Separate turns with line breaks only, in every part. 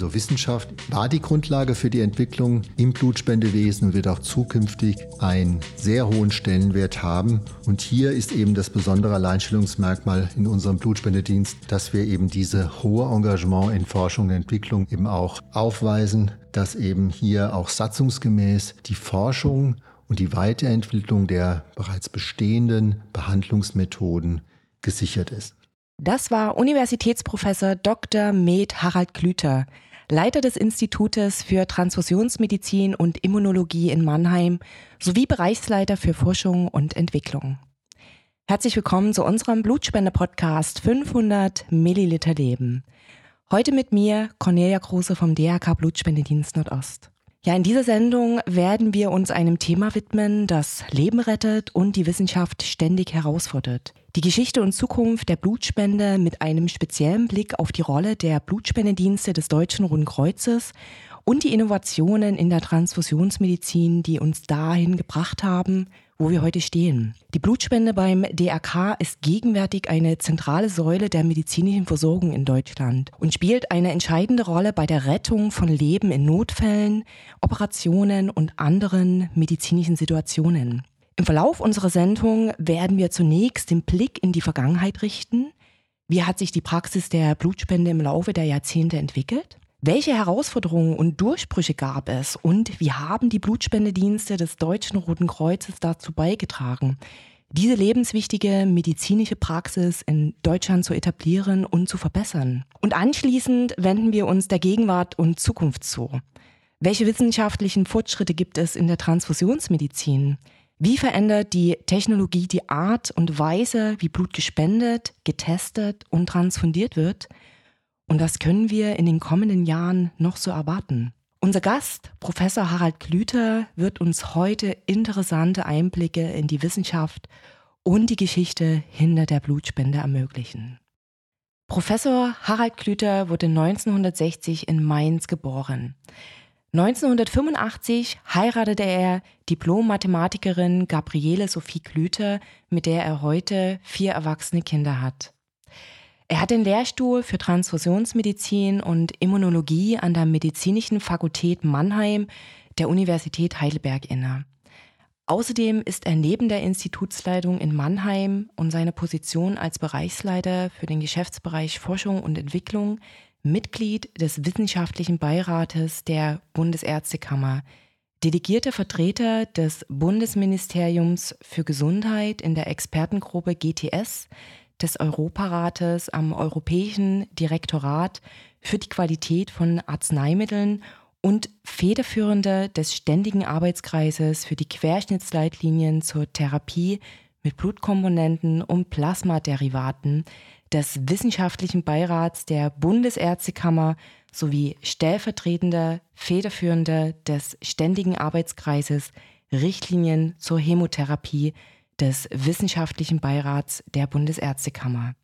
Also Wissenschaft war die Grundlage für die Entwicklung im Blutspendewesen und wird auch zukünftig einen sehr hohen Stellenwert haben. Und hier ist eben das besondere Alleinstellungsmerkmal in unserem Blutspendedienst, dass wir eben diese hohe Engagement in Forschung und Entwicklung eben auch aufweisen, dass eben hier auch satzungsgemäß die Forschung und die Weiterentwicklung der bereits bestehenden Behandlungsmethoden gesichert ist.
Das war Universitätsprofessor Dr. Med Harald Klüter. Leiter des Institutes für Transfusionsmedizin und Immunologie in Mannheim sowie Bereichsleiter für Forschung und Entwicklung. Herzlich willkommen zu unserem Blutspende-Podcast 500 Milliliter Leben. Heute mit mir Cornelia Kruse vom DRK Blutspendedienst Nordost. Ja, in dieser Sendung werden wir uns einem Thema widmen, das Leben rettet und die Wissenschaft ständig herausfordert. Die Geschichte und Zukunft der Blutspende mit einem speziellen Blick auf die Rolle der Blutspendedienste des Deutschen Roten Kreuzes und die Innovationen in der Transfusionsmedizin, die uns dahin gebracht haben, wo wir heute stehen. Die Blutspende beim DRK ist gegenwärtig eine zentrale Säule der medizinischen Versorgung in Deutschland und spielt eine entscheidende Rolle bei der Rettung von Leben in Notfällen, Operationen und anderen medizinischen Situationen. Im Verlauf unserer Sendung werden wir zunächst den Blick in die Vergangenheit richten. Wie hat sich die Praxis der Blutspende im Laufe der Jahrzehnte entwickelt? Welche Herausforderungen und Durchbrüche gab es und wie haben die Blutspendedienste des Deutschen Roten Kreuzes dazu beigetragen, diese lebenswichtige medizinische Praxis in Deutschland zu etablieren und zu verbessern? Und anschließend wenden wir uns der Gegenwart und Zukunft zu. Welche wissenschaftlichen Fortschritte gibt es in der Transfusionsmedizin? Wie verändert die Technologie die Art und Weise, wie Blut gespendet, getestet und transfundiert wird? Und was können wir in den kommenden Jahren noch so erwarten? Unser Gast, Professor Harald Klüter, wird uns heute interessante Einblicke in die Wissenschaft und die Geschichte hinter der Blutspende ermöglichen. Professor Harald Klüter wurde 1960 in Mainz geboren. 1985 heiratete er Diplom-Mathematikerin Gabriele Sophie Klüter, mit der er heute vier erwachsene Kinder hat. Er hat den Lehrstuhl für Transfusionsmedizin und Immunologie an der Medizinischen Fakultät Mannheim der Universität Heidelberg inne. Außerdem ist er neben der Institutsleitung in Mannheim und seiner Position als Bereichsleiter für den Geschäftsbereich Forschung und Entwicklung Mitglied des Wissenschaftlichen Beirates der Bundesärztekammer, delegierter Vertreter des Bundesministeriums für Gesundheit in der Expertengruppe GTS des Europarates am Europäischen Direktorat für die Qualität von Arzneimitteln und Federführende des Ständigen Arbeitskreises für die Querschnittsleitlinien zur Therapie mit Blutkomponenten und Plasmaderivaten des Wissenschaftlichen Beirats der Bundesärztekammer sowie stellvertretender Federführender des Ständigen Arbeitskreises Richtlinien zur Hämotherapie des Wissenschaftlichen Beirats der Bundesärztekammer.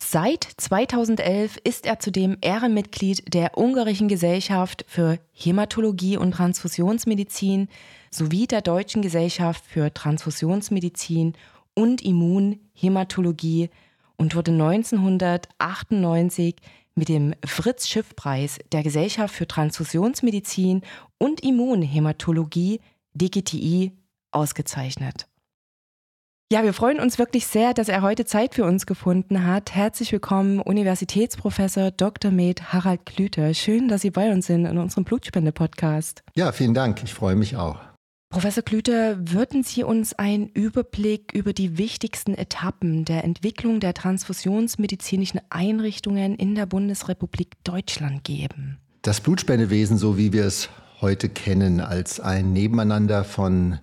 Seit 2011 ist er zudem Ehrenmitglied der Ungarischen Gesellschaft für Hämatologie und Transfusionsmedizin sowie der Deutschen Gesellschaft für Transfusionsmedizin und Immunhämatologie und wurde 1998 mit dem Fritz-Schiff-Preis der Gesellschaft für Transfusionsmedizin und Immunhämatologie DGTI ausgezeichnet. Ja, wir freuen uns wirklich sehr, dass er heute Zeit für uns gefunden hat. Herzlich willkommen, Universitätsprofessor Dr. Med Harald Klüter. Schön, dass Sie bei uns sind in unserem Blutspende-Podcast.
Ja, vielen Dank. Ich freue mich auch.
Professor Klüter, würden Sie uns einen Überblick über die wichtigsten Etappen der Entwicklung der transfusionsmedizinischen Einrichtungen in der Bundesrepublik Deutschland geben?
Das Blutspendewesen, so wie wir es heute kennen, als ein Nebeneinander von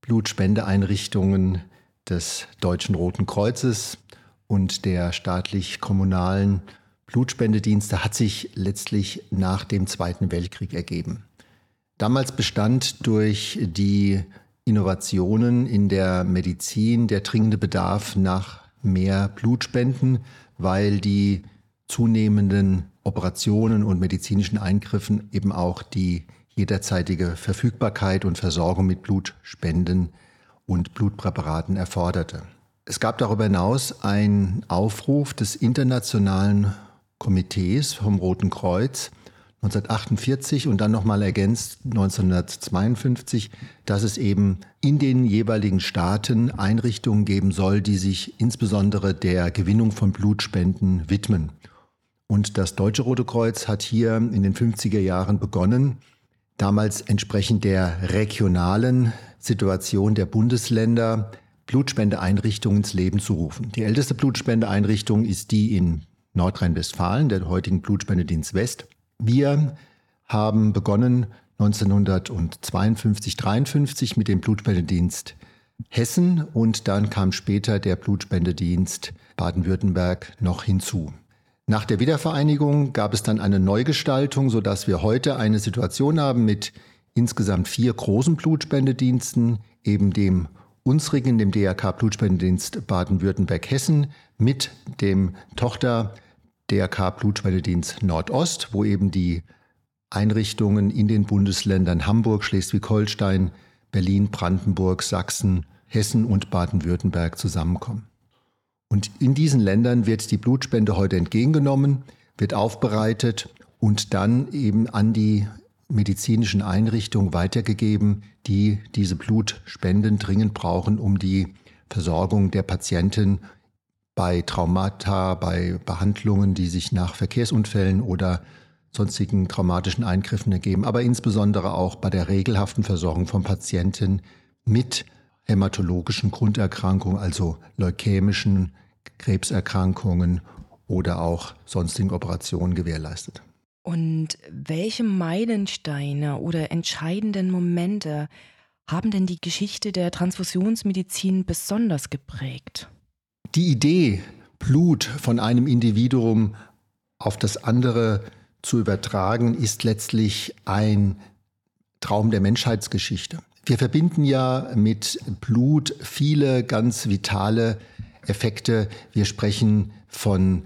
Blutspendeeinrichtungen, des Deutschen Roten Kreuzes und der staatlich-kommunalen Blutspendedienste hat sich letztlich nach dem Zweiten Weltkrieg ergeben. Damals bestand durch die Innovationen in der Medizin der dringende Bedarf nach mehr Blut spenden, weil die zunehmenden Operationen und medizinischen Eingriffen eben auch die jederzeitige Verfügbarkeit und Versorgung mit Blutspenden und Blutpräparaten erforderte. Es gab darüber hinaus einen Aufruf des Internationalen Komitees vom Roten Kreuz 1948 und dann nochmal ergänzt 1952, dass es eben in den jeweiligen Staaten Einrichtungen geben soll, die sich insbesondere der Gewinnung von Blutspenden widmen. Und das Deutsche Rote Kreuz hat hier in den 50er Jahren begonnen, damals entsprechend der regionalen Situation der Bundesländer Blutspendeeinrichtungen ins Leben zu rufen. Die älteste Blutspendeeinrichtung ist die in Nordrhein-Westfalen, der heutigen Blutspendedienst West. Wir haben begonnen 1952, 53 mit dem Blutspendedienst Hessen und dann kam später der Blutspendedienst Baden-Württemberg noch hinzu. Nach der Wiedervereinigung gab es dann eine Neugestaltung, sodass wir heute eine Situation haben mit insgesamt vier großen Blutspendediensten, eben dem unsrigen, dem DRK Blutspendedienst Baden-Württemberg-Hessen, mit dem Tochter DRK Blutspendedienst Nordost, wo eben die Einrichtungen in den Bundesländern Hamburg, Schleswig-Holstein, Berlin, Brandenburg, Sachsen, Hessen und Baden-Württemberg zusammenkommen. Und in diesen Ländern wird die Blutspende heute entgegengenommen, wird aufbereitet und dann eben an die medizinischen Einrichtungen weitergegeben, die diese Blutspenden dringend brauchen, um die Versorgung der Patienten bei Traumata, bei Behandlungen, die sich nach Verkehrsunfällen oder sonstigen traumatischen Eingriffen ergeben, aber insbesondere auch bei der regelhaften Versorgung von Patienten mit hämatologischen Grunderkrankungen, also leukämischen Krebserkrankungen oder auch sonstigen Operationen gewährleistet.
Und welche Meilensteine oder entscheidenden Momente haben denn die Geschichte der Transfusionsmedizin besonders geprägt?
Die Idee, Blut von einem Individuum auf das andere zu übertragen, ist letztlich ein Traum der Menschheitsgeschichte. Wir verbinden ja mit Blut viele ganz vitale Effekte. Wir sprechen von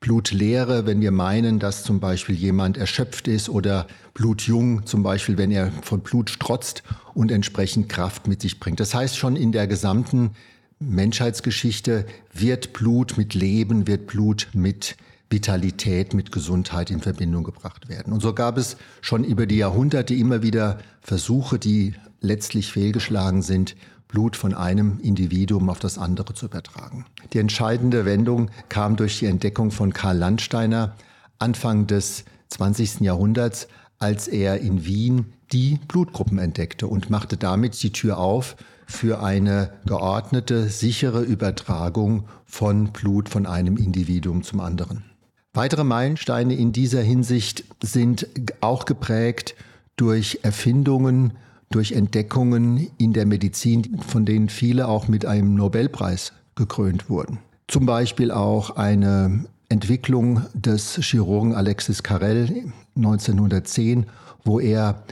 Blutleere, wenn wir meinen, dass zum Beispiel jemand erschöpft ist oder blutjung, zum Beispiel wenn er von Blut strotzt und entsprechend Kraft mit sich bringt. Das heißt, schon in der gesamten Menschheitsgeschichte wird Blut mit Leben, wird Blut mit Vitalität, mit Gesundheit in Verbindung gebracht werden. Und so gab es schon über die Jahrhunderte immer wieder Versuche, die letztlich fehlgeschlagen sind, Blut von einem Individuum auf das andere zu übertragen. Die entscheidende Wendung kam durch die Entdeckung von Karl Landsteiner Anfang des 20. Jahrhunderts, als er in Wien die Blutgruppen entdeckte und machte damit die Tür auf für eine geordnete, sichere Übertragung von Blut von einem Individuum zum anderen. Weitere Meilensteine in dieser Hinsicht sind auch geprägt durch Erfindungen, durch Entdeckungen in der Medizin, von denen viele auch mit einem Nobelpreis gekrönt wurden. Zum Beispiel auch eine Entwicklung des Chirurgen Alexis Carrel 1910, wo er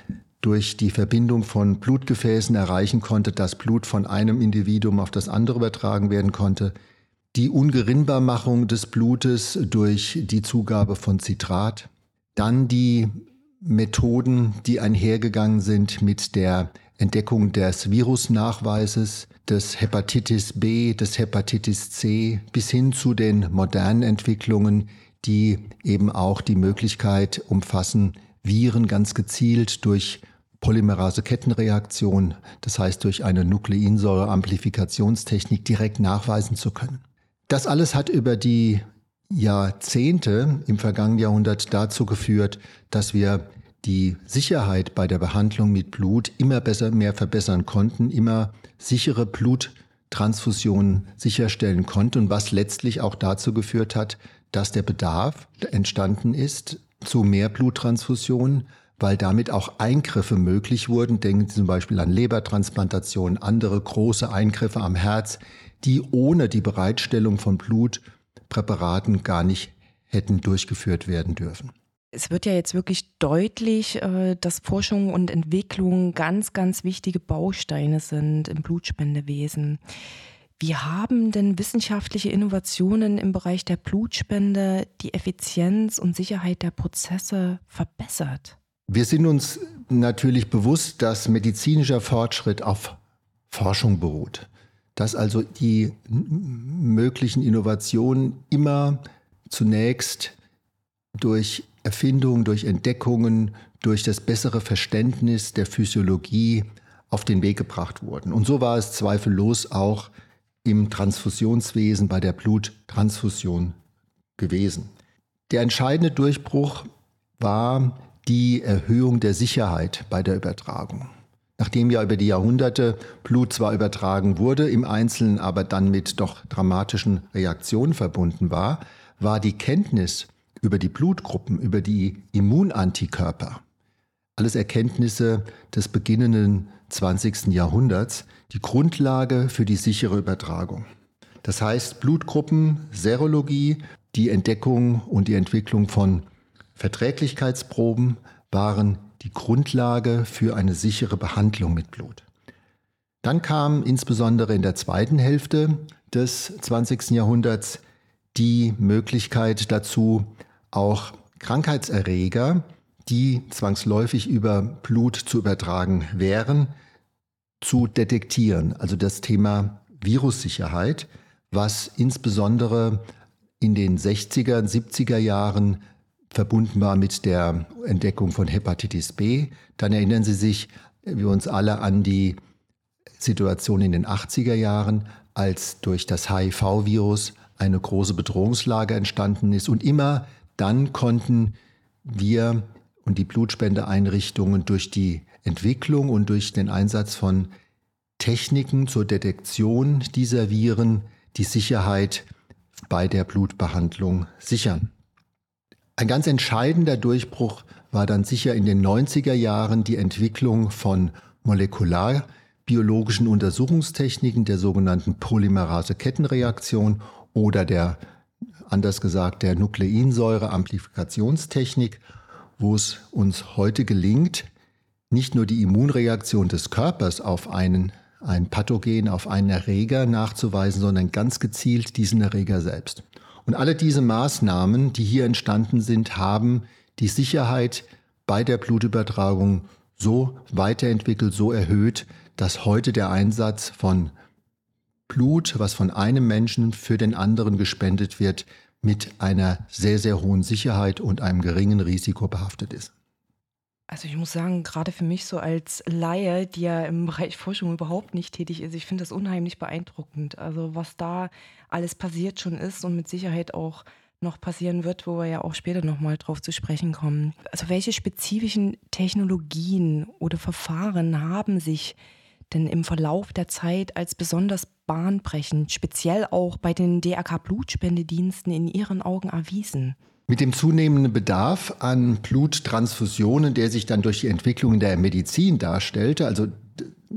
durch die Verbindung von Blutgefäßen erreichen konnte, dass Blut von einem Individuum auf das andere übertragen werden konnte. Die Ungerinnbarmachung des Blutes durch die Zugabe von Zitrat. Dann die Methoden, die einhergegangen sind mit der Entdeckung des Virusnachweises, des Hepatitis B, des Hepatitis C bis hin zu den modernen Entwicklungen, die eben auch die Möglichkeit umfassen, Viren ganz gezielt durch Polymerase-Kettenreaktion, das heißt durch eine Nukleinsäure-Amplifikationstechnik direkt nachweisen zu können. Das alles hat über die Jahrzehnte im vergangenen Jahrhundert dazu geführt, dass wir die Sicherheit bei der Behandlung mit Blut immer besser mehr verbessern konnten, immer sichere Bluttransfusionen sicherstellen konnten, was letztlich auch dazu geführt hat, dass der Bedarf entstanden ist zu mehr Bluttransfusionen, weil damit auch Eingriffe möglich wurden. Denken Sie zum Beispiel an Lebertransplantation, andere große Eingriffe am Herz, die ohne die Bereitstellung von Blutpräparaten gar nicht hätten durchgeführt werden dürfen.
Es wird ja jetzt wirklich deutlich, äh, dass Forschung und Entwicklung ganz, ganz wichtige Bausteine sind im Blutspendewesen. Wie haben denn wissenschaftliche Innovationen im Bereich der Blutspende die Effizienz und Sicherheit der Prozesse verbessert?
Wir sind uns natürlich bewusst, dass medizinischer Fortschritt auf Forschung beruht. Dass also die möglichen Innovationen immer zunächst durch Erfindungen, durch Entdeckungen, durch das bessere Verständnis der Physiologie auf den Weg gebracht wurden. Und so war es zweifellos auch im Transfusionswesen bei der Bluttransfusion gewesen. Der entscheidende Durchbruch war die Erhöhung der Sicherheit bei der Übertragung. Nachdem ja über die Jahrhunderte Blut zwar übertragen wurde, im Einzelnen aber dann mit doch dramatischen Reaktionen verbunden war, war die Kenntnis über die Blutgruppen, über die Immunantikörper, alles Erkenntnisse des beginnenden 20. Jahrhunderts, die Grundlage für die sichere Übertragung. Das heißt, Blutgruppen, Serologie, die Entdeckung und die Entwicklung von Verträglichkeitsproben waren die Grundlage für eine sichere Behandlung mit Blut. Dann kam insbesondere in der zweiten Hälfte des 20. Jahrhunderts die Möglichkeit dazu, auch Krankheitserreger, die zwangsläufig über Blut zu übertragen wären, zu detektieren. Also das Thema Virussicherheit, was insbesondere in den 60er, 70er Jahren verbunden war mit der Entdeckung von Hepatitis B. Dann erinnern Sie sich, wir uns alle an die Situation in den 80er Jahren, als durch das HIV-Virus eine große Bedrohungslage entstanden ist. Und immer dann konnten wir und die Blutspendeeinrichtungen durch die Entwicklung und durch den Einsatz von Techniken zur Detektion dieser Viren die Sicherheit bei der Blutbehandlung sichern. Ein ganz entscheidender Durchbruch war dann sicher in den 90er Jahren die Entwicklung von molekularbiologischen Untersuchungstechniken der sogenannten Polymerase-Kettenreaktion oder der, anders gesagt, der Nukleinsäure-Amplifikationstechnik, wo es uns heute gelingt, nicht nur die Immunreaktion des Körpers auf einen, ein Pathogen, auf einen Erreger nachzuweisen, sondern ganz gezielt diesen Erreger selbst. Und alle diese Maßnahmen, die hier entstanden sind, haben die Sicherheit bei der Blutübertragung so weiterentwickelt, so erhöht, dass heute der Einsatz von Blut, was von einem Menschen für den anderen gespendet wird, mit einer sehr, sehr hohen Sicherheit und einem geringen Risiko behaftet ist.
Also ich muss sagen, gerade für mich so als Laie, die ja im Bereich Forschung überhaupt nicht tätig ist, ich finde das unheimlich beeindruckend. Also was da alles passiert schon ist und mit Sicherheit auch noch passieren wird, wo wir ja auch später nochmal drauf zu sprechen kommen. Also welche spezifischen Technologien oder Verfahren haben sich denn im Verlauf der Zeit als besonders bahnbrechend, speziell auch bei den DRK-Blutspendediensten in Ihren Augen erwiesen?
Mit dem zunehmenden Bedarf an Bluttransfusionen, der sich dann durch die Entwicklung der Medizin darstellte, also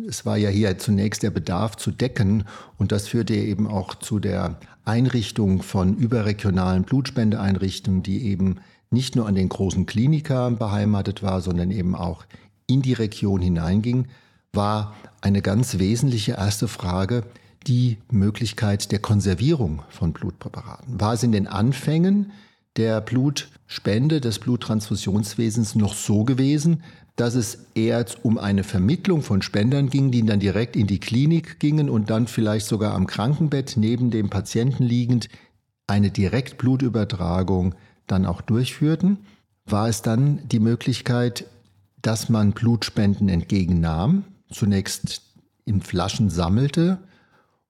es war ja hier zunächst der Bedarf zu decken und das führte eben auch zu der Einrichtung von überregionalen Blutspendeeinrichtungen, die eben nicht nur an den großen Klinikern beheimatet war, sondern eben auch in die Region hineinging, war eine ganz wesentliche erste Frage die Möglichkeit der Konservierung von Blutpräparaten. War es in den Anfängen der Blutspende, des Bluttransfusionswesens noch so gewesen, dass es eher um eine Vermittlung von Spendern ging, die dann direkt in die Klinik gingen und dann vielleicht sogar am Krankenbett neben dem Patienten liegend eine Direktblutübertragung dann auch durchführten, war es dann die Möglichkeit, dass man Blutspenden entgegennahm, zunächst in Flaschen sammelte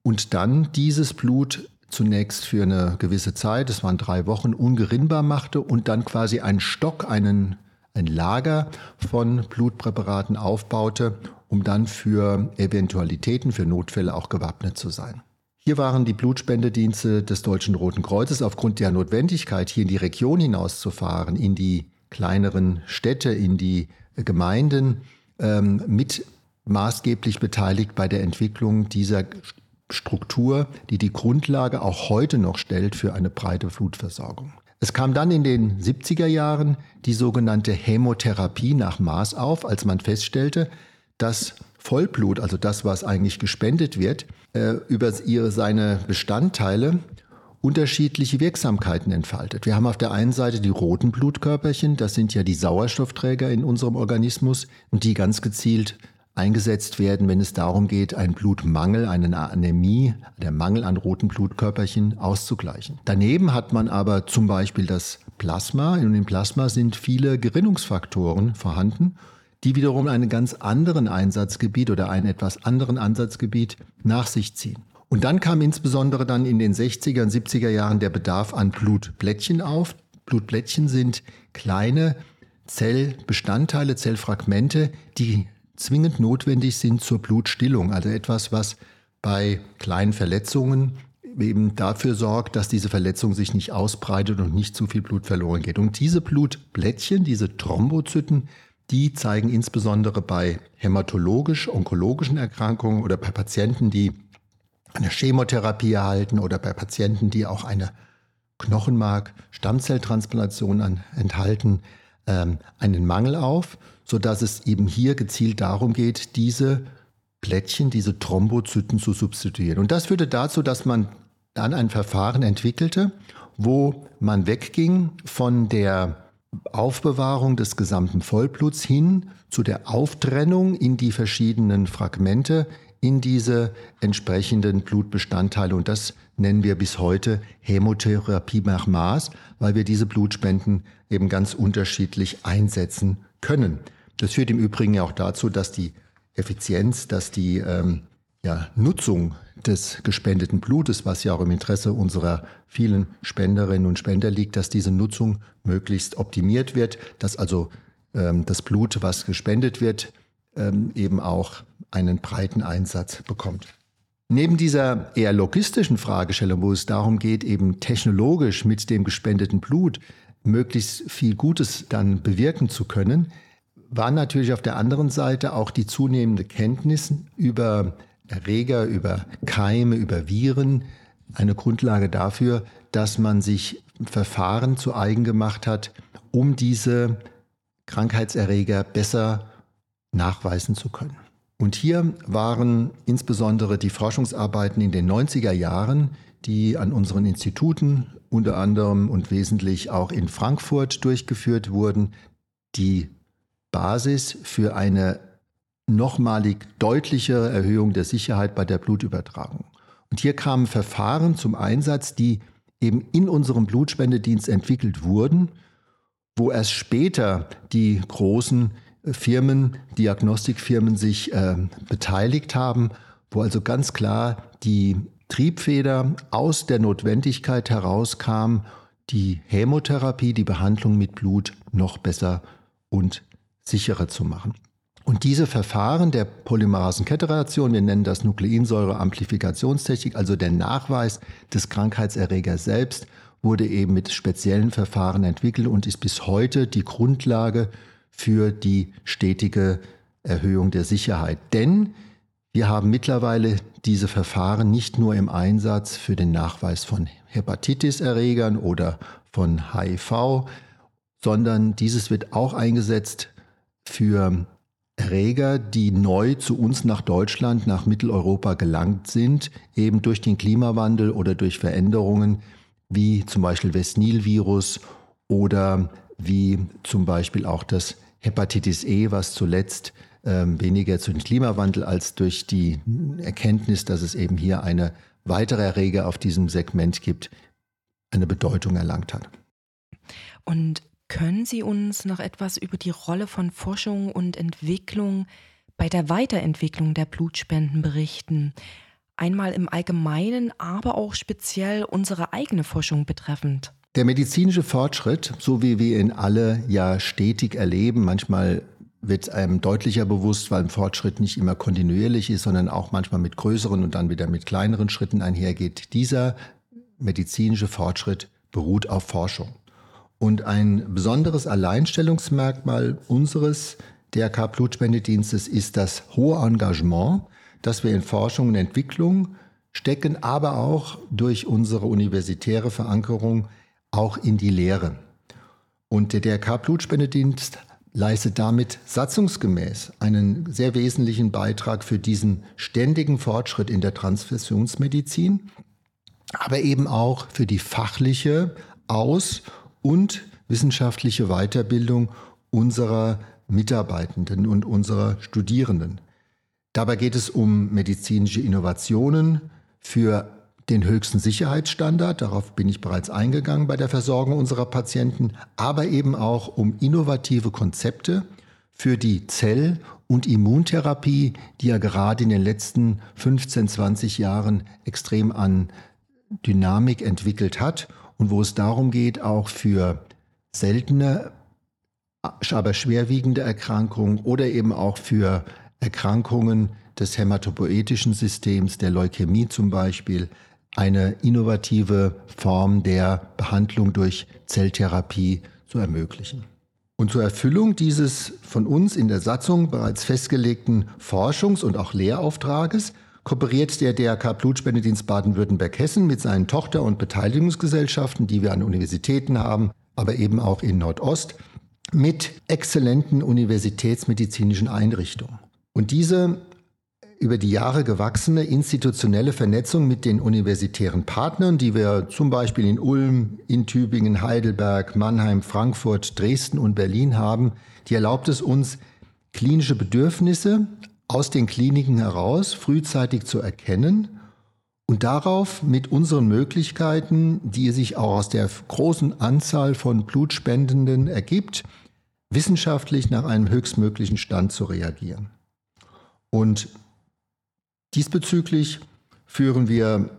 und dann dieses Blut zunächst für eine gewisse Zeit, das waren drei Wochen, ungerinnbar machte und dann quasi einen Stock, einen, ein Lager von Blutpräparaten aufbaute, um dann für Eventualitäten, für Notfälle auch gewappnet zu sein. Hier waren die Blutspendedienste des Deutschen Roten Kreuzes aufgrund der Notwendigkeit, hier in die Region hinauszufahren, in die kleineren Städte, in die Gemeinden, ähm, mit maßgeblich beteiligt bei der Entwicklung dieser Struktur, die die Grundlage auch heute noch stellt für eine breite Blutversorgung. Es kam dann in den 70er Jahren die sogenannte Hämotherapie nach Maß auf, als man feststellte, dass Vollblut, also das, was eigentlich gespendet wird, äh, über seine Bestandteile unterschiedliche Wirksamkeiten entfaltet. Wir haben auf der einen Seite die roten Blutkörperchen, das sind ja die Sauerstoffträger in unserem Organismus und die ganz gezielt eingesetzt werden, wenn es darum geht, einen Blutmangel, eine Anämie, der Mangel an roten Blutkörperchen auszugleichen. Daneben hat man aber zum Beispiel das Plasma. Und im Plasma sind viele Gerinnungsfaktoren vorhanden, die wiederum einen ganz anderen Einsatzgebiet oder einen etwas anderen Ansatzgebiet nach sich ziehen. Und dann kam insbesondere dann in den 60er und 70er Jahren der Bedarf an Blutblättchen auf. Blutblättchen sind kleine Zellbestandteile, Zellfragmente, die zwingend notwendig sind zur Blutstillung. Also etwas, was bei kleinen Verletzungen eben dafür sorgt, dass diese Verletzung sich nicht ausbreitet und nicht zu viel Blut verloren geht. Und diese Blutblättchen, diese Thrombozyten, die zeigen insbesondere bei hämatologisch-onkologischen Erkrankungen oder bei Patienten, die eine Chemotherapie erhalten oder bei Patienten, die auch eine Knochenmark-Stammzelltransplantation enthalten, ähm, einen Mangel auf, sodass es eben hier gezielt darum geht, diese Plättchen, diese Thrombozyten zu substituieren. Und das führte dazu, dass man dann ein Verfahren entwickelte, wo man wegging von der Aufbewahrung des gesamten Vollbluts hin zu der Auftrennung in die verschiedenen Fragmente, in diese entsprechenden Blutbestandteile. Und das nennen wir bis heute Hämotherapie nach Maß, weil wir diese Blutspenden eben ganz unterschiedlich einsetzen können. Das führt im Übrigen ja auch dazu, dass die Effizienz, dass die ähm, ja, Nutzung des gespendeten Blutes, was ja auch im Interesse unserer vielen Spenderinnen und Spender liegt, dass diese Nutzung möglichst optimiert wird, dass also ähm, das Blut, was gespendet wird, ähm, eben auch einen breiten Einsatz bekommt. Neben dieser eher logistischen Fragestellung, wo es darum geht, eben technologisch mit dem gespendeten Blut möglichst viel Gutes dann bewirken zu können, war natürlich auf der anderen Seite auch die zunehmende Kenntnis über Erreger, über Keime, über Viren eine Grundlage dafür, dass man sich Verfahren zu eigen gemacht hat, um diese Krankheitserreger besser nachweisen zu können. Und hier waren insbesondere die Forschungsarbeiten in den 90er Jahren, die an unseren Instituten unter anderem und wesentlich auch in Frankfurt durchgeführt wurden, die Basis für eine nochmalig deutlichere Erhöhung der Sicherheit bei der Blutübertragung. Und hier kamen Verfahren zum Einsatz, die eben in unserem Blutspendedienst entwickelt wurden, wo erst später die großen Firmen, Diagnostikfirmen sich äh, beteiligt haben, wo also ganz klar die Triebfeder aus der Notwendigkeit herauskam, die Hämotherapie, die Behandlung mit Blut noch besser und sicherer zu machen. Und diese Verfahren der Polymerasenkettereaktion, wir nennen das Nukleinsäure-Amplifikationstechnik, also der Nachweis des Krankheitserregers selbst, wurde eben mit speziellen Verfahren entwickelt und ist bis heute die Grundlage für die stetige Erhöhung der Sicherheit. Denn wir haben mittlerweile diese Verfahren nicht nur im Einsatz für den Nachweis von Hepatitis-Erregern oder von HIV, sondern dieses wird auch eingesetzt für Erreger, die neu zu uns nach Deutschland, nach Mitteleuropa gelangt sind, eben durch den Klimawandel oder durch Veränderungen wie zum Beispiel Westnil-Virus oder wie zum Beispiel auch das Hepatitis E, was zuletzt ähm, weniger zu dem Klimawandel als durch die Erkenntnis, dass es eben hier eine weitere Erreger auf diesem Segment gibt, eine Bedeutung erlangt hat.
Und können Sie uns noch etwas über die Rolle von Forschung und Entwicklung bei der Weiterentwicklung der Blutspenden berichten? Einmal im Allgemeinen, aber auch speziell unsere eigene Forschung betreffend.
Der medizinische Fortschritt, so wie wir ihn alle ja stetig erleben, manchmal wird einem deutlicher bewusst, weil ein Fortschritt nicht immer kontinuierlich ist, sondern auch manchmal mit größeren und dann wieder mit kleineren Schritten einhergeht. Dieser medizinische Fortschritt beruht auf Forschung. Und ein besonderes Alleinstellungsmerkmal unseres DRK-Blutspendedienstes ist das hohe Engagement, das wir in Forschung und Entwicklung stecken, aber auch durch unsere universitäre Verankerung auch in die Lehre. Und der DRK-Blutspendedienst leistet damit satzungsgemäß einen sehr wesentlichen Beitrag für diesen ständigen Fortschritt in der Transfusionsmedizin, aber eben auch für die fachliche Aus- und wissenschaftliche Weiterbildung unserer Mitarbeitenden und unserer Studierenden. Dabei geht es um medizinische Innovationen für den höchsten Sicherheitsstandard, darauf bin ich bereits eingegangen bei der Versorgung unserer Patienten, aber eben auch um innovative Konzepte für die Zell- und Immuntherapie, die ja gerade in den letzten 15, 20 Jahren extrem an Dynamik entwickelt hat und wo es darum geht, auch für seltene, aber schwerwiegende Erkrankungen oder eben auch für Erkrankungen des hämatopoetischen Systems, der Leukämie zum Beispiel, eine innovative Form der Behandlung durch Zelltherapie zu ermöglichen. Und zur Erfüllung dieses von uns in der Satzung bereits festgelegten Forschungs- und auch Lehrauftrages kooperiert der DRK Blutspendedienst Baden-Württemberg-Hessen mit seinen Tochter- und Beteiligungsgesellschaften, die wir an Universitäten haben, aber eben auch in Nordost, mit exzellenten universitätsmedizinischen Einrichtungen. Und diese über die Jahre gewachsene institutionelle Vernetzung mit den universitären Partnern, die wir zum Beispiel in Ulm, in Tübingen, Heidelberg, Mannheim, Frankfurt, Dresden und Berlin haben, die erlaubt es uns, klinische Bedürfnisse aus den Kliniken heraus frühzeitig zu erkennen und darauf mit unseren Möglichkeiten, die sich auch aus der großen Anzahl von Blutspendenden ergibt, wissenschaftlich nach einem höchstmöglichen Stand zu reagieren. Und Diesbezüglich führen wir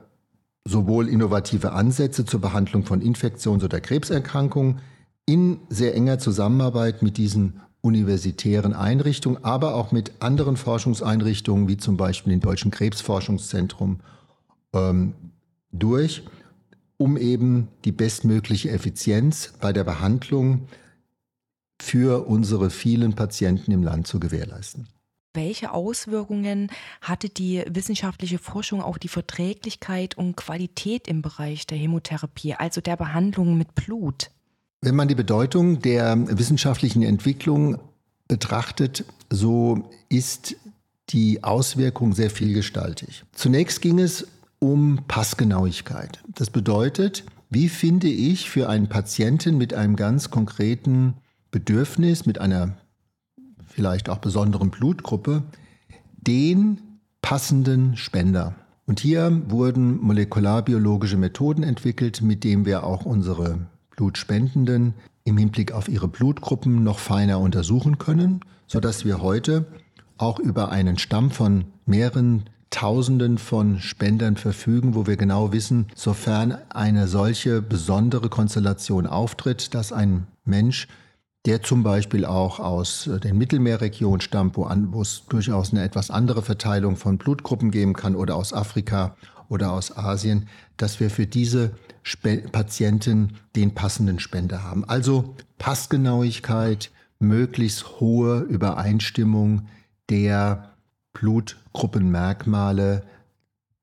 sowohl innovative Ansätze zur Behandlung von Infektions- oder Krebserkrankungen in sehr enger Zusammenarbeit mit diesen universitären Einrichtungen, aber auch mit anderen Forschungseinrichtungen, wie zum Beispiel dem Deutschen Krebsforschungszentrum, ähm, durch, um eben die bestmögliche Effizienz bei der Behandlung für unsere vielen Patienten im Land zu gewährleisten.
Welche Auswirkungen hatte die wissenschaftliche Forschung auf die Verträglichkeit und Qualität im Bereich der Hämotherapie, also der Behandlung mit Blut?
Wenn man die Bedeutung der wissenschaftlichen Entwicklung betrachtet, so ist die Auswirkung sehr vielgestaltig. Zunächst ging es um Passgenauigkeit. Das bedeutet, wie finde ich für einen Patienten mit einem ganz konkreten Bedürfnis, mit einer vielleicht auch besonderen Blutgruppe, den passenden Spender. Und hier wurden molekularbiologische Methoden entwickelt, mit denen wir auch unsere Blutspendenden im Hinblick auf ihre Blutgruppen noch feiner untersuchen können, sodass wir heute auch über einen Stamm von mehreren Tausenden von Spendern verfügen, wo wir genau wissen, sofern eine solche besondere Konstellation auftritt, dass ein Mensch der zum Beispiel auch aus den Mittelmeerregionen stammt, wo, wo es durchaus eine etwas andere Verteilung von Blutgruppen geben kann oder aus Afrika oder aus Asien, dass wir für diese Spe Patienten den passenden Spender haben. Also Passgenauigkeit, möglichst hohe Übereinstimmung der Blutgruppenmerkmale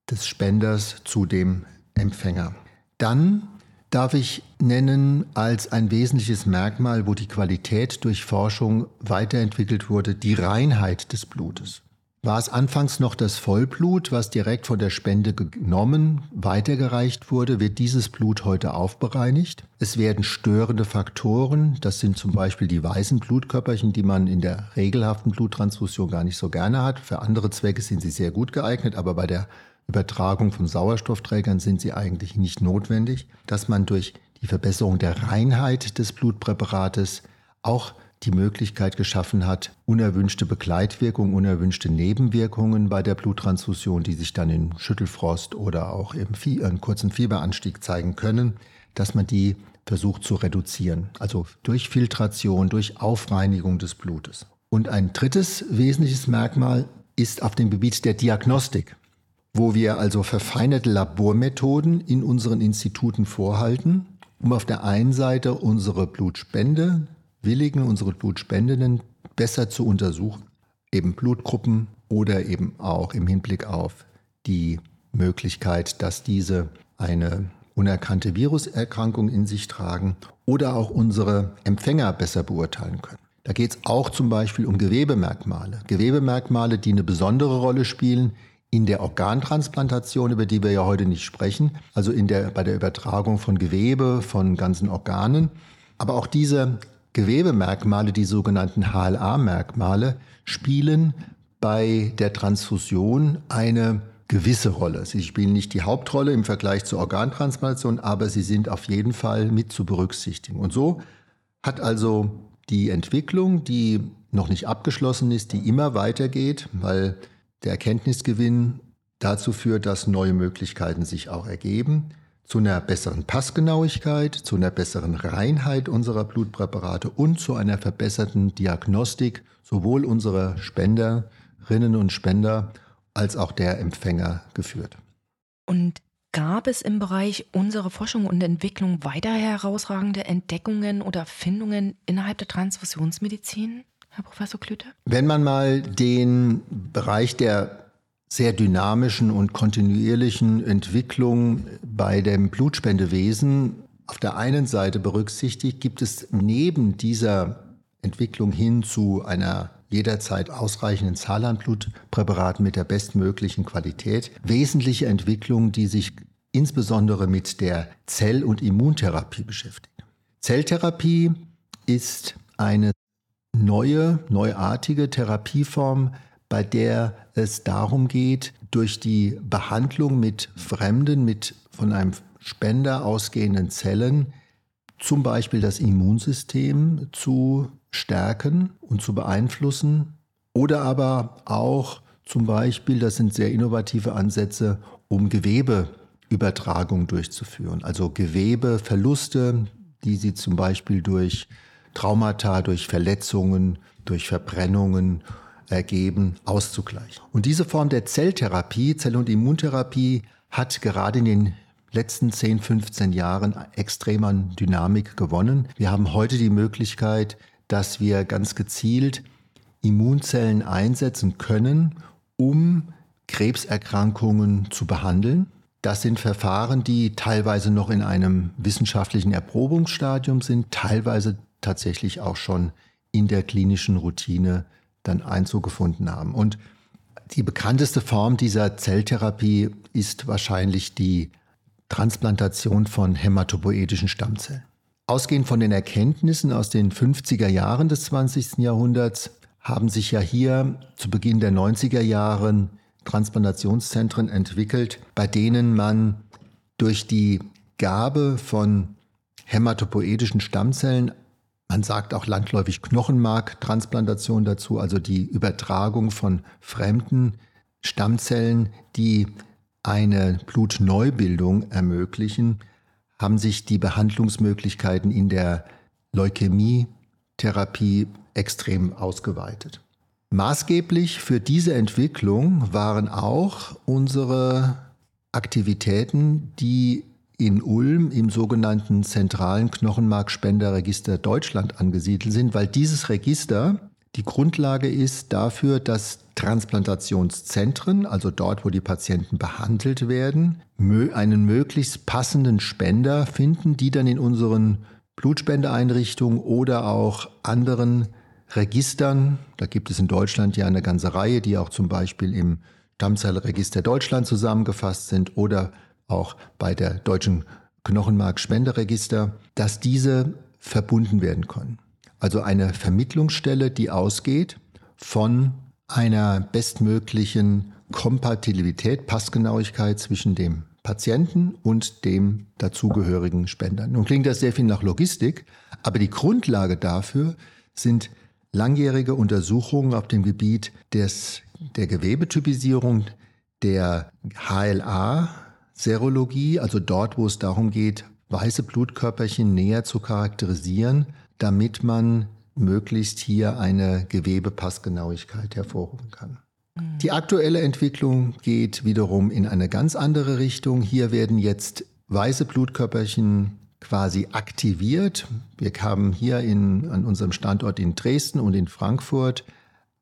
des Spenders zu dem Empfänger. Dann darf ich nennen als ein wesentliches Merkmal, wo die Qualität durch Forschung weiterentwickelt wurde, die Reinheit des Blutes. War es anfangs noch das Vollblut, was direkt von der Spende genommen, weitergereicht wurde, wird dieses Blut heute aufbereinigt. Es werden störende Faktoren, das sind zum Beispiel die weißen Blutkörperchen, die man in der regelhaften Bluttransfusion gar nicht so gerne hat. Für andere Zwecke sind sie sehr gut geeignet, aber bei der Übertragung von Sauerstoffträgern sind sie eigentlich nicht notwendig, dass man durch die Verbesserung der Reinheit des Blutpräparates auch die Möglichkeit geschaffen hat, unerwünschte Begleitwirkungen, unerwünschte Nebenwirkungen bei der Bluttransfusion, die sich dann in Schüttelfrost oder auch im einen kurzen Fieberanstieg zeigen können, dass man die versucht zu reduzieren. Also durch Filtration, durch Aufreinigung des Blutes. Und ein drittes wesentliches Merkmal ist auf dem Gebiet der Diagnostik wo wir also verfeinerte Labormethoden in unseren Instituten vorhalten, um auf der einen Seite unsere Blutspende, Willigen, unsere Blutspendenden besser zu untersuchen, eben Blutgruppen oder eben auch im Hinblick auf die Möglichkeit, dass diese eine unerkannte Viruserkrankung in sich tragen oder auch unsere Empfänger besser beurteilen können. Da geht es auch zum Beispiel um Gewebemerkmale. Gewebemerkmale, die eine besondere Rolle spielen in der Organtransplantation, über die wir ja heute nicht sprechen, also in der, bei der Übertragung von Gewebe, von ganzen Organen. Aber auch diese Gewebemerkmale, die sogenannten HLA-Merkmale, spielen bei der Transfusion eine gewisse Rolle. Sie spielen nicht die Hauptrolle im Vergleich zur Organtransplantation, aber sie sind auf jeden Fall mit zu berücksichtigen. Und so hat also die Entwicklung, die noch nicht abgeschlossen ist, die immer weitergeht, weil der Erkenntnisgewinn dazu führt, dass neue Möglichkeiten sich auch ergeben, zu einer besseren Passgenauigkeit, zu einer besseren Reinheit unserer Blutpräparate und zu einer verbesserten Diagnostik sowohl unserer Spenderinnen und Spender als auch der Empfänger geführt.
Und gab es im Bereich unserer Forschung und Entwicklung weiter herausragende Entdeckungen oder Findungen innerhalb der Transfusionsmedizin, Herr Professor Klüter?
Wenn man mal den Bereich der sehr dynamischen und kontinuierlichen Entwicklung bei dem Blutspendewesen auf der einen Seite berücksichtigt, gibt es neben dieser Entwicklung hin zu einer jederzeit ausreichenden Zahl an Blutpräparaten mit der bestmöglichen Qualität. Wesentliche Entwicklungen, die sich insbesondere mit der Zell- und Immuntherapie beschäftigen. Zelltherapie ist eine neue, neuartige Therapieform, bei der es darum geht, durch die Behandlung mit fremden, mit von einem Spender ausgehenden Zellen zum Beispiel das Immunsystem zu stärken und zu beeinflussen oder aber auch zum Beispiel, das sind sehr innovative Ansätze, um Gewebeübertragung durchzuführen. Also Gewebeverluste, die sie zum Beispiel durch Traumata, durch Verletzungen, durch Verbrennungen ergeben, auszugleichen. Und diese Form der Zelltherapie, Zell- und Immuntherapie, hat gerade in den letzten 10, 15 Jahren extrem an Dynamik gewonnen. Wir haben heute die Möglichkeit, dass wir ganz gezielt Immunzellen einsetzen können, um Krebserkrankungen zu behandeln. Das sind Verfahren, die teilweise noch in einem wissenschaftlichen Erprobungsstadium sind, teilweise tatsächlich auch schon in der klinischen Routine dann Einzug gefunden haben. Und die bekannteste Form dieser Zelltherapie ist wahrscheinlich die Transplantation von hämatopoetischen Stammzellen. Ausgehend von den Erkenntnissen aus den 50er Jahren des 20. Jahrhunderts haben sich ja hier zu Beginn der 90er Jahren Transplantationszentren entwickelt, bei denen man durch die Gabe von hämatopoetischen Stammzellen, man sagt auch landläufig Knochenmarktransplantation dazu, also die Übertragung von fremden Stammzellen, die eine Blutneubildung ermöglichen, haben sich die Behandlungsmöglichkeiten in der Leukämie-Therapie extrem ausgeweitet. Maßgeblich für diese Entwicklung waren auch unsere Aktivitäten, die in Ulm im sogenannten zentralen Knochenmarkspenderregister Deutschland angesiedelt sind, weil dieses Register die Grundlage ist dafür, dass Transplantationszentren, also dort, wo die Patienten behandelt werden, einen möglichst passenden Spender finden, die dann in unseren Blutspendeeinrichtungen oder auch anderen Registern, da gibt es in Deutschland ja eine ganze Reihe, die auch zum Beispiel im Stammzellregister Deutschland zusammengefasst sind oder auch bei der deutschen Knochenmarkspenderegister, dass diese verbunden werden können. Also eine Vermittlungsstelle, die ausgeht von einer bestmöglichen Kompatibilität, Passgenauigkeit zwischen dem Patienten und dem dazugehörigen Spender. Nun klingt das sehr viel nach Logistik, aber die Grundlage dafür sind langjährige Untersuchungen auf dem Gebiet des, der Gewebetypisierung, der HLA-Serologie, also dort, wo es darum geht, weiße Blutkörperchen näher zu charakterisieren, damit man möglichst hier eine Gewebepassgenauigkeit hervorrufen kann. Mhm. Die aktuelle Entwicklung geht wiederum in eine ganz andere Richtung. Hier werden jetzt weiße Blutkörperchen quasi aktiviert. Wir haben hier in, an unserem Standort in Dresden und in Frankfurt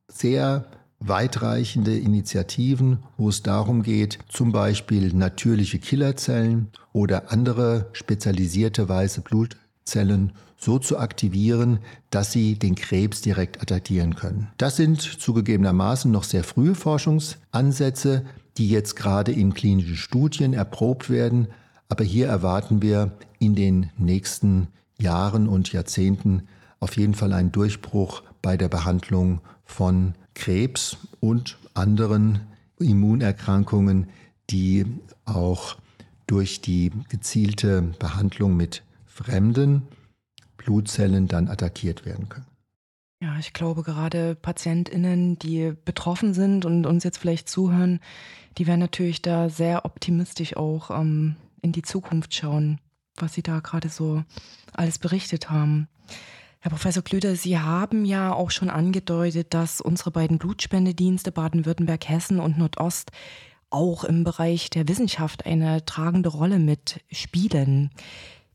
sehr weitreichende Initiativen, wo es darum geht, zum Beispiel natürliche Killerzellen oder andere spezialisierte weiße Blut Blutzellen so zu aktivieren, dass sie den Krebs direkt attackieren können. Das sind zugegebenermaßen noch sehr frühe Forschungsansätze, die jetzt gerade in klinischen Studien erprobt werden. Aber hier erwarten wir in den nächsten Jahren und Jahrzehnten auf jeden Fall einen Durchbruch bei der Behandlung von Krebs und anderen Immunerkrankungen, die auch durch die gezielte Behandlung mit fremden Blutzellen dann attackiert werden können.
Ja, ich glaube, gerade PatientInnen, die betroffen sind und uns jetzt vielleicht zuhören, die werden natürlich da sehr optimistisch auch ähm, in die Zukunft schauen, was sie da gerade so alles berichtet haben. Herr Professor Klüter, Sie haben ja auch schon angedeutet, dass unsere beiden Blutspendedienste Baden-Württemberg, Hessen und Nordost auch im Bereich der Wissenschaft eine tragende Rolle mitspielen.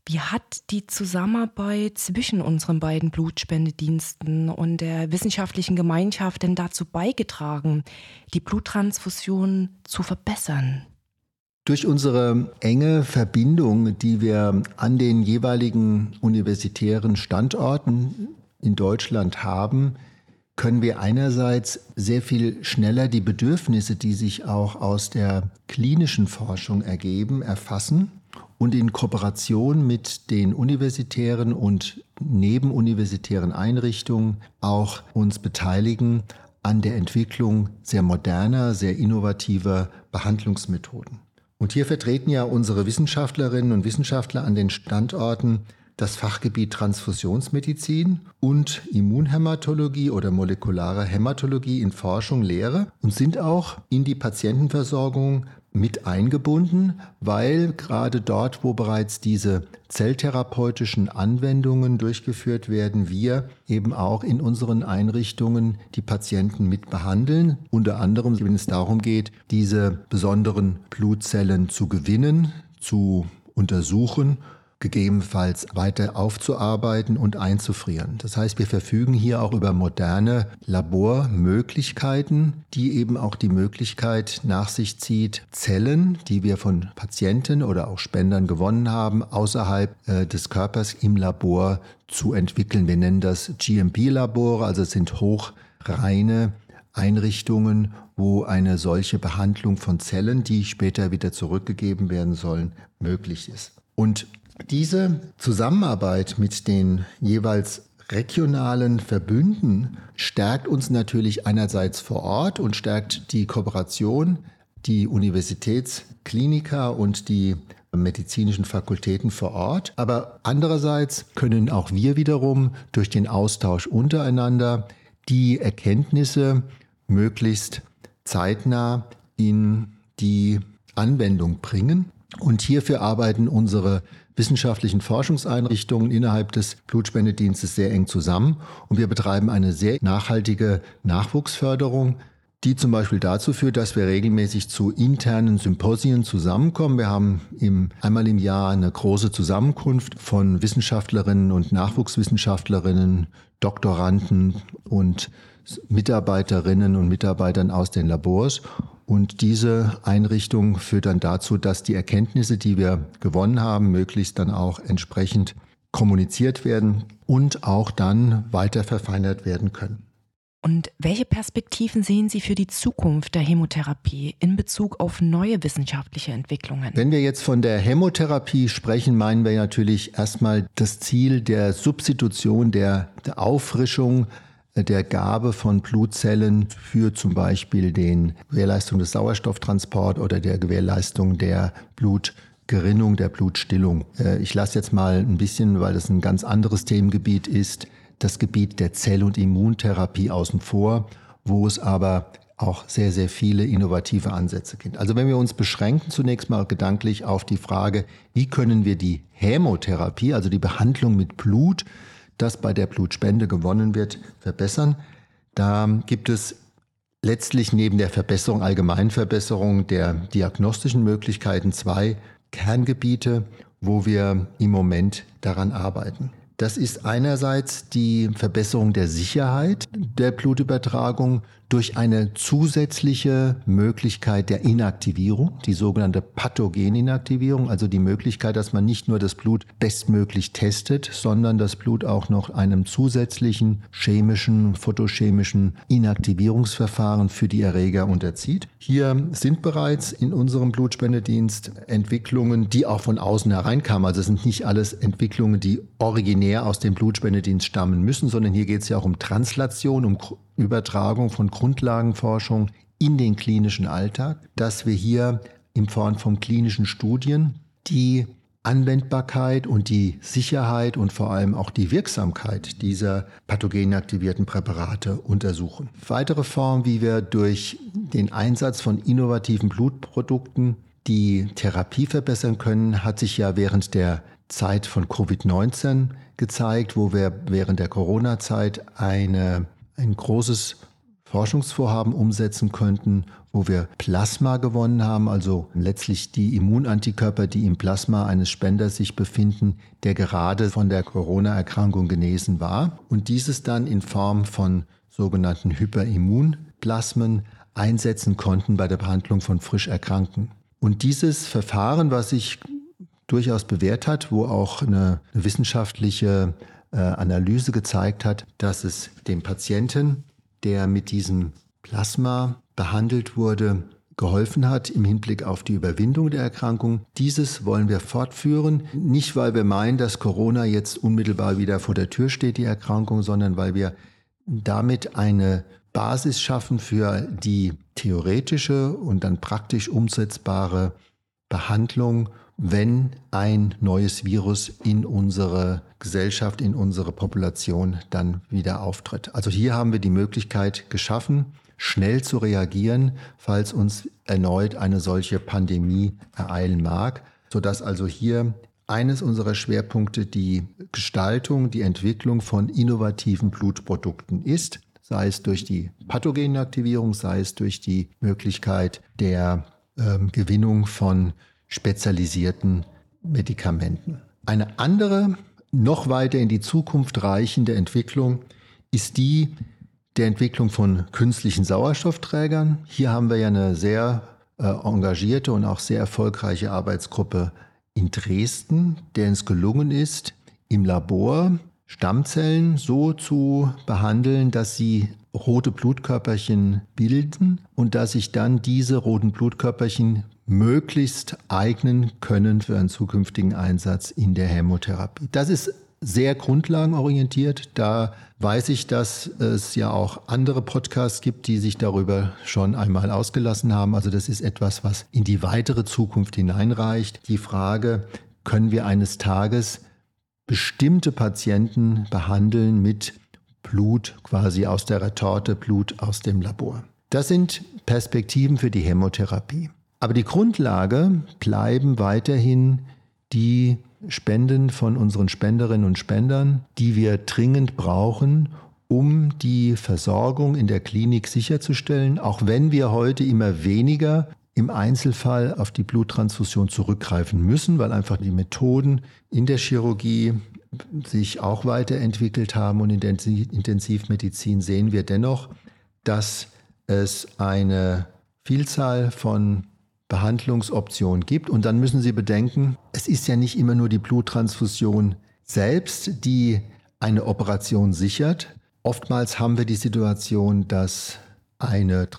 Wie hat die Zusammenarbeit zwischen unseren beiden Blutspendediensten und der wissenschaftlichen Gemeinschaft denn dazu beigetragen, die Bluttransfusion zu verbessern?
Durch unsere enge Verbindung, die wir an den jeweiligen universitären Standorten in Deutschland haben, können wir einerseits sehr viel schneller die Bedürfnisse, die sich auch aus der klinischen Forschung ergeben, erfassen und in Kooperation mit den universitären und nebenuniversitären Einrichtungen auch uns beteiligen an der Entwicklung sehr moderner, sehr innovativer Behandlungsmethoden. Und hier vertreten ja unsere Wissenschaftlerinnen und Wissenschaftler an den Standorten das Fachgebiet Transfusionsmedizin und Immunhämatologie oder molekulare Hämatologie in Forschung, Lehre und sind auch in die Patientenversorgung mit eingebunden, weil gerade dort, wo bereits diese zelltherapeutischen Anwendungen durchgeführt werden, wir eben auch in unseren Einrichtungen die Patienten mit behandeln. Unter anderem, wenn es darum geht, diese besonderen Blutzellen zu gewinnen, zu untersuchen gegebenenfalls weiter aufzuarbeiten und einzufrieren. Das heißt, wir verfügen hier auch über moderne Labormöglichkeiten, die eben auch die Möglichkeit nach sich zieht, Zellen, die wir von Patienten oder auch Spendern gewonnen haben, außerhalb äh, des Körpers im Labor zu entwickeln. Wir nennen das GMP-Labore, also es sind hochreine Einrichtungen, wo eine solche Behandlung von Zellen, die später wieder zurückgegeben werden sollen, möglich ist. Und diese Zusammenarbeit mit den jeweils regionalen Verbünden stärkt uns natürlich einerseits vor Ort und stärkt die Kooperation, die Universitätskliniker und die medizinischen Fakultäten vor Ort. Aber andererseits können auch wir wiederum durch den Austausch untereinander die Erkenntnisse möglichst zeitnah in die Anwendung bringen. Und hierfür arbeiten unsere wissenschaftlichen Forschungseinrichtungen innerhalb des Blutspendedienstes sehr eng zusammen und wir betreiben eine sehr nachhaltige Nachwuchsförderung, die zum Beispiel dazu führt, dass wir regelmäßig zu internen Symposien zusammenkommen. Wir haben im, einmal im Jahr eine große Zusammenkunft von Wissenschaftlerinnen und Nachwuchswissenschaftlerinnen, Doktoranden und Mitarbeiterinnen und Mitarbeitern aus den Labors. Und diese Einrichtung führt dann dazu, dass die Erkenntnisse, die wir gewonnen haben, möglichst dann auch entsprechend kommuniziert werden und auch dann weiter verfeinert werden können.
Und welche Perspektiven sehen Sie für die Zukunft der Hämotherapie in Bezug auf neue wissenschaftliche Entwicklungen?
Wenn wir jetzt von der Hämotherapie sprechen, meinen wir natürlich erstmal das Ziel der Substitution, der, der Auffrischung der Gabe von Blutzellen für zum Beispiel den Gewährleistung des Sauerstofftransport oder der Gewährleistung der Blutgerinnung, der Blutstillung. Äh, ich lasse jetzt mal ein bisschen, weil das ein ganz anderes Themengebiet ist, das Gebiet der Zell- und Immuntherapie außen vor, wo es aber auch sehr, sehr viele innovative Ansätze gibt. Also wenn wir uns beschränken zunächst mal gedanklich auf die Frage, wie können wir die Hämotherapie, also die Behandlung mit Blut, das bei der Blutspende gewonnen wird, verbessern. Da gibt es letztlich neben der Verbesserung, Allgemeinverbesserung der diagnostischen Möglichkeiten zwei Kerngebiete, wo wir im Moment daran arbeiten. Das ist einerseits die Verbesserung der Sicherheit der Blutübertragung durch eine zusätzliche Möglichkeit der Inaktivierung, die sogenannte Pathogeninaktivierung, also die Möglichkeit, dass man nicht nur das Blut bestmöglich testet, sondern das Blut auch noch einem zusätzlichen chemischen, photochemischen Inaktivierungsverfahren für die Erreger unterzieht. Hier sind bereits in unserem Blutspendedienst Entwicklungen, die auch von außen hereinkamen. Also es sind nicht alles Entwicklungen, die originär aus dem Blutspendedienst stammen müssen, sondern hier geht es ja auch um Translation, um Übertragung von Grundlagenforschung in den klinischen Alltag, dass wir hier in Form von klinischen Studien die Anwendbarkeit und die Sicherheit und vor allem auch die Wirksamkeit dieser pathogen aktivierten Präparate untersuchen. Weitere Formen, wie wir durch den Einsatz von innovativen Blutprodukten die Therapie verbessern können, hat sich ja während der Zeit von Covid-19 gezeigt, wo wir während der Corona-Zeit eine ein großes Forschungsvorhaben umsetzen könnten, wo wir Plasma gewonnen haben, also letztlich die Immunantikörper, die im Plasma eines Spenders sich befinden, der gerade von der Corona-Erkrankung genesen war und dieses dann in Form von sogenannten Hyperimmunplasmen einsetzen konnten bei der Behandlung von frisch Erkrankten. Und dieses Verfahren, was sich durchaus bewährt hat, wo auch eine wissenschaftliche äh, Analyse gezeigt hat, dass es dem Patienten, der mit diesem Plasma behandelt wurde, geholfen hat im Hinblick auf die Überwindung der Erkrankung. Dieses wollen wir fortführen, nicht weil wir meinen, dass Corona jetzt unmittelbar wieder vor der Tür steht, die Erkrankung, sondern weil wir damit eine Basis schaffen für die theoretische und dann praktisch umsetzbare Behandlung wenn ein neues Virus in unsere Gesellschaft, in unsere Population dann wieder auftritt. Also hier haben wir die Möglichkeit geschaffen, schnell zu reagieren, falls uns erneut eine solche Pandemie ereilen mag, sodass also hier eines unserer Schwerpunkte die Gestaltung, die Entwicklung von innovativen Blutprodukten ist, sei es durch die Pathogenaktivierung, sei es durch die Möglichkeit der äh, Gewinnung von spezialisierten Medikamenten. Eine andere, noch weiter in die Zukunft reichende Entwicklung ist die der Entwicklung von künstlichen Sauerstoffträgern. Hier haben wir ja eine sehr äh, engagierte und auch sehr erfolgreiche Arbeitsgruppe in Dresden, der es gelungen ist, im Labor Stammzellen so zu behandeln, dass sie rote Blutkörperchen bilden und dass sich dann diese roten Blutkörperchen möglichst eignen können für einen zukünftigen Einsatz in der Hämotherapie. Das ist sehr grundlagenorientiert. Da weiß ich, dass es ja auch andere Podcasts gibt, die sich darüber schon einmal ausgelassen haben. Also das ist etwas, was in die weitere Zukunft hineinreicht. Die Frage, können wir eines Tages bestimmte Patienten behandeln mit Blut quasi aus der Retorte, Blut aus dem Labor. Das sind Perspektiven für die Hämotherapie. Aber die Grundlage bleiben weiterhin die Spenden von unseren Spenderinnen und Spendern, die wir dringend brauchen, um die Versorgung in der Klinik sicherzustellen, auch wenn wir heute immer weniger im Einzelfall auf die Bluttransfusion zurückgreifen müssen, weil einfach die Methoden in der Chirurgie sich auch weiterentwickelt haben und in der Intensivmedizin sehen wir dennoch, dass es eine Vielzahl von Behandlungsoption gibt. Und dann müssen Sie bedenken, es ist ja nicht immer nur die Bluttransfusion selbst, die eine Operation sichert. Oftmals haben wir die Situation, dass eine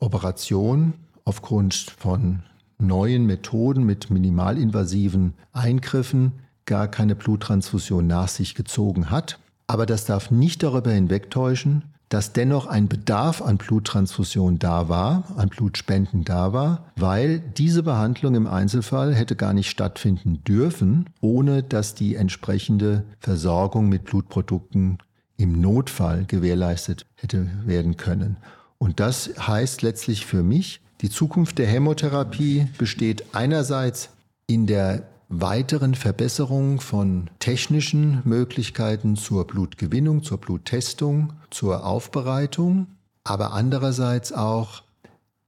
Operation aufgrund von neuen Methoden mit minimalinvasiven Eingriffen gar keine Bluttransfusion nach sich gezogen hat. Aber das darf nicht darüber hinwegtäuschen, dass dennoch ein Bedarf an Bluttransfusion da war, an Blutspenden da war, weil diese Behandlung im Einzelfall hätte gar nicht stattfinden dürfen, ohne dass die entsprechende Versorgung mit Blutprodukten im Notfall gewährleistet hätte werden können. Und das heißt letztlich für mich, die Zukunft der Hämotherapie besteht einerseits in der weiteren Verbesserung von technischen Möglichkeiten zur Blutgewinnung, zur Bluttestung, zur Aufbereitung, aber andererseits auch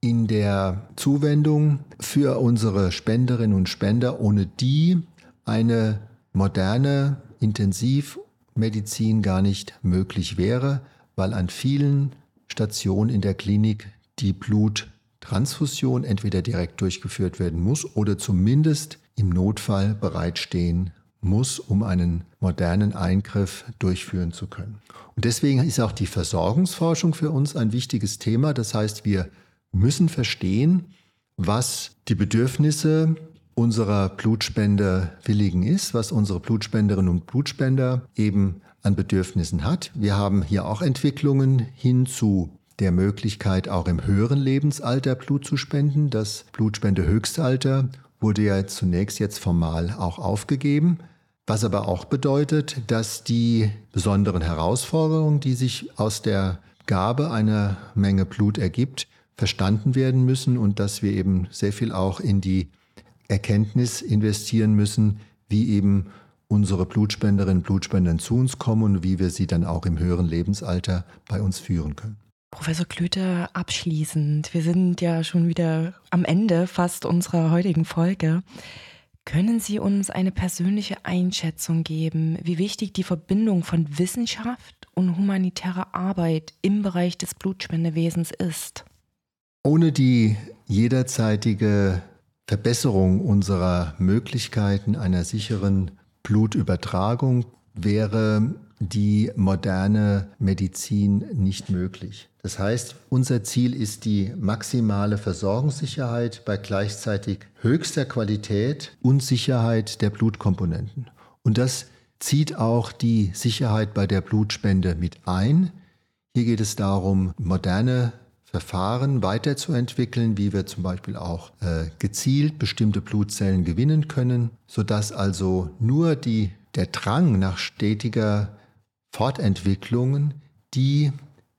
in der Zuwendung für unsere Spenderinnen und Spender, ohne die eine moderne Intensiv- Medizin gar nicht möglich wäre, weil an vielen Stationen in der Klinik die Bluttransfusion entweder direkt durchgeführt werden muss oder zumindest im Notfall bereitstehen muss, um einen modernen Eingriff durchführen zu können. Und deswegen ist auch die Versorgungsforschung für uns ein wichtiges Thema. Das heißt, wir müssen verstehen, was die Bedürfnisse unserer Blutspender willigen ist, was unsere Blutspenderinnen und Blutspender eben an Bedürfnissen hat. Wir haben hier auch Entwicklungen hin zu der Möglichkeit, auch im höheren Lebensalter Blut zu spenden. Das Blutspendehöchstalter wurde ja zunächst jetzt formal auch aufgegeben, was aber auch bedeutet, dass die besonderen Herausforderungen, die sich aus der Gabe einer Menge Blut ergibt, verstanden werden müssen und dass wir eben sehr viel auch in die Erkenntnis investieren müssen, wie eben unsere Blutspenderinnen und Blutspender zu uns kommen und wie wir sie dann auch im höheren Lebensalter bei uns führen können.
Professor Klüter, abschließend, wir sind ja schon wieder am Ende fast unserer heutigen Folge. Können Sie uns eine persönliche Einschätzung geben, wie wichtig die Verbindung von Wissenschaft und humanitärer Arbeit im Bereich des Blutspendewesens ist?
Ohne die jederzeitige Verbesserung unserer Möglichkeiten einer sicheren Blutübertragung wäre die moderne Medizin nicht möglich. Das heißt, unser Ziel ist die maximale Versorgungssicherheit bei gleichzeitig höchster Qualität und Sicherheit der Blutkomponenten. Und das zieht auch die Sicherheit bei der Blutspende mit ein. Hier geht es darum, moderne Verfahren weiterzuentwickeln, wie wir zum Beispiel auch äh, gezielt bestimmte Blutzellen gewinnen können, sodass also nur die, der Drang nach stetiger Fortentwicklungen die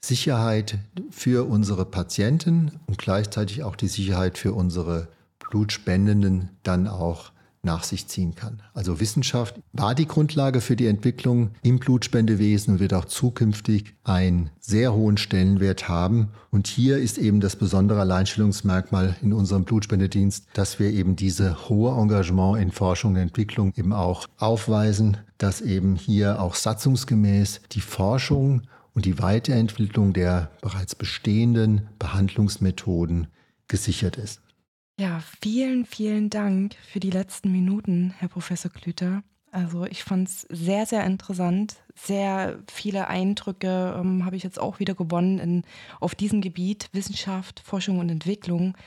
Sicherheit für unsere Patienten und gleichzeitig auch die Sicherheit für unsere Blutspendenden dann auch nach sich ziehen kann. Also Wissenschaft war die Grundlage für die Entwicklung im Blutspendewesen und wird auch zukünftig einen sehr hohen Stellenwert haben. Und hier ist eben das besondere Alleinstellungsmerkmal in unserem Blutspendedienst, dass wir eben diese hohe Engagement in Forschung und Entwicklung eben auch aufweisen, dass eben hier auch satzungsgemäß die Forschung und die Weiterentwicklung der bereits bestehenden Behandlungsmethoden gesichert ist.
Ja, vielen, vielen Dank für die letzten Minuten, Herr Professor Klüter. Also ich fand es sehr, sehr interessant. Sehr viele Eindrücke ähm, habe ich jetzt auch wieder gewonnen in, auf diesem Gebiet Wissenschaft, Forschung und Entwicklung.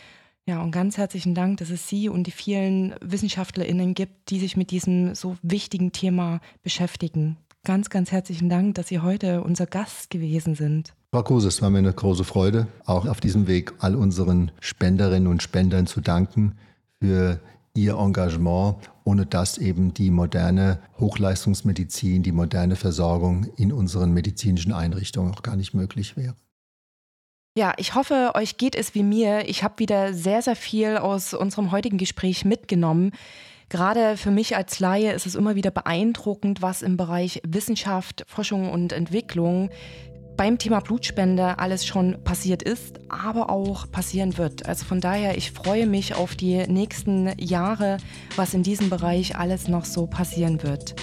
Ja, und ganz herzlichen Dank, dass es Sie und die vielen WissenschaftlerInnen gibt, die sich mit diesem so wichtigen Thema beschäftigen. Ganz, ganz herzlichen Dank, dass Sie heute unser Gast gewesen sind.
Frau Kruse, es war mir eine große Freude, auch auf diesem Weg all unseren Spenderinnen und Spendern zu danken für ihr Engagement, ohne das eben die moderne Hochleistungsmedizin, die moderne Versorgung in unseren medizinischen Einrichtungen auch gar nicht möglich wäre.
Ja, ich hoffe, euch geht es wie mir. Ich habe wieder sehr, sehr viel aus unserem heutigen Gespräch mitgenommen. Gerade für mich als Laie ist es immer wieder beeindruckend, was im Bereich Wissenschaft, Forschung und Entwicklung beim Thema Blutspende alles schon passiert ist, aber auch passieren wird. Also von daher, ich freue mich auf die nächsten Jahre, was in diesem Bereich alles noch so passieren wird.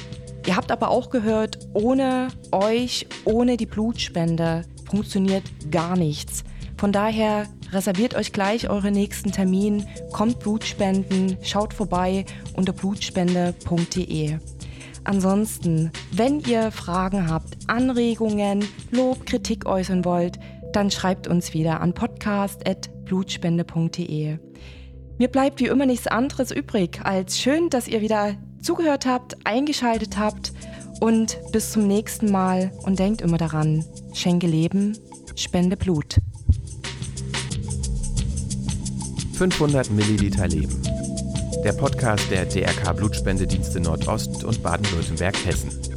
Ihr habt aber auch gehört, ohne euch, ohne die Blutspende funktioniert gar nichts. Von daher reserviert euch gleich euren nächsten Termin, kommt Blutspenden, schaut vorbei unter blutspende.de. Ansonsten, wenn ihr Fragen habt, Anregungen, Lob, Kritik äußern wollt, dann schreibt uns wieder an podcast.blutspende.de. Mir bleibt wie immer nichts anderes übrig, als schön, dass ihr wieder zugehört habt, eingeschaltet habt und bis zum nächsten Mal und denkt immer daran, schenke Leben, spende Blut.
500 Milliliter Leben der Podcast der DRK Blutspendedienste Nordost und Baden-Württemberg-Hessen.